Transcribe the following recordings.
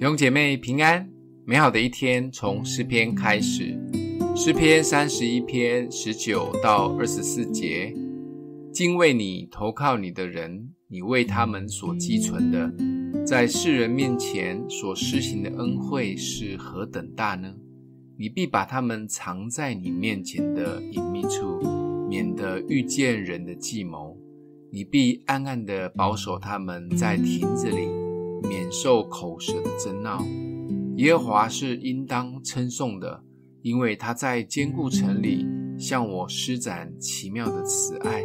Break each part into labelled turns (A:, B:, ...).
A: 弟兄姐妹平安，美好的一天从诗篇开始。诗篇三十一篇十九到二十四节：敬畏你、投靠你的人，你为他们所积存的，在世人面前所施行的恩惠是何等大呢？你必把他们藏在你面前的隐秘处，免得遇见人的计谋。你必暗暗地保守他们在亭子里。免受口舌的争闹，耶和华是应当称颂的，因为他在坚固城里向我施展奇妙的慈爱。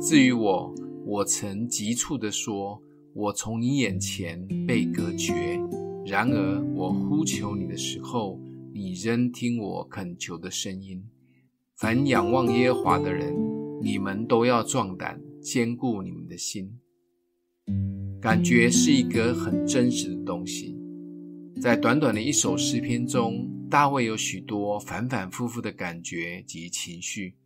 A: 至于我，我曾急促地说：“我从你眼前被隔绝。”然而我呼求你的时候，你仍听我恳求的声音。凡仰望耶和华的人，你们都要壮胆，坚固你们的心。感觉是一个很真实的东西。在短短的一首诗篇中，大卫有许多反反复复的感觉及情绪。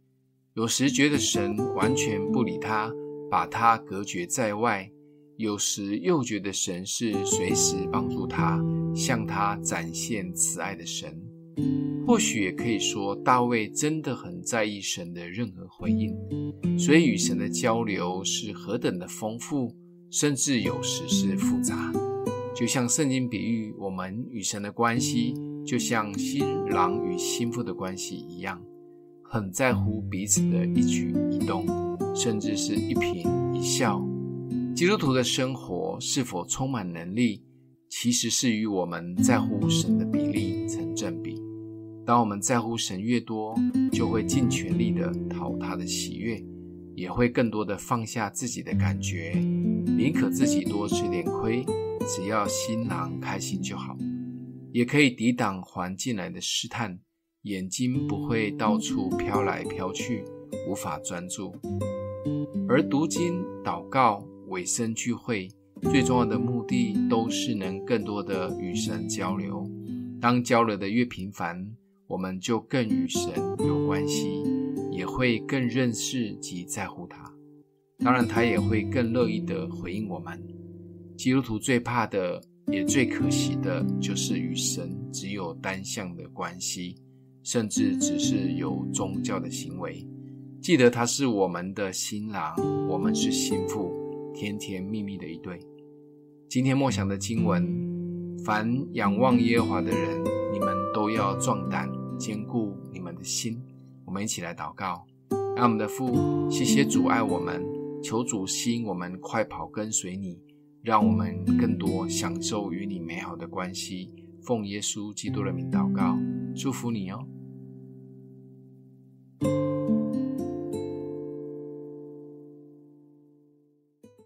A: 有时觉得神完全不理他，把他隔绝在外；有时又觉得神是随时帮助他，向他展现慈爱的神。或许也可以说，大卫真的很在意神的任何回应，所以与神的交流是何等的丰富。甚至有时是复杂，就像圣经比喻我们与神的关系，就像新郎与新妇的关系一样，很在乎彼此的一举一动，甚至是一颦一笑。基督徒的生活是否充满能力，其实是与我们在乎神的比例成正比。当我们在乎神越多，就会尽全力的讨他的喜悦。也会更多的放下自己的感觉，宁可自己多吃点亏，只要新郎开心就好。也可以抵挡环境来的试探，眼睛不会到处飘来飘去，无法专注。而读经、祷告、委身聚会，最重要的目的都是能更多的与神交流。当交流的越频繁，我们就更与神有关系。也会更认识及在乎他，当然，他也会更乐意地回应我们。基督徒最怕的，也最可惜的，就是与神只有单向的关系，甚至只是有宗教的行为。记得他是我们的新郎，我们是新妇，甜甜蜜蜜的一对。今天默想的经文：凡仰望耶和华的人，你们都要壮胆，坚固你们的心。我们一起来祷告，让我们的父，谢谢主爱我们，求主吸引我们快跑跟随你，让我们更多享受与你美好的关系。奉耶稣基督的名祷告，祝福你哦。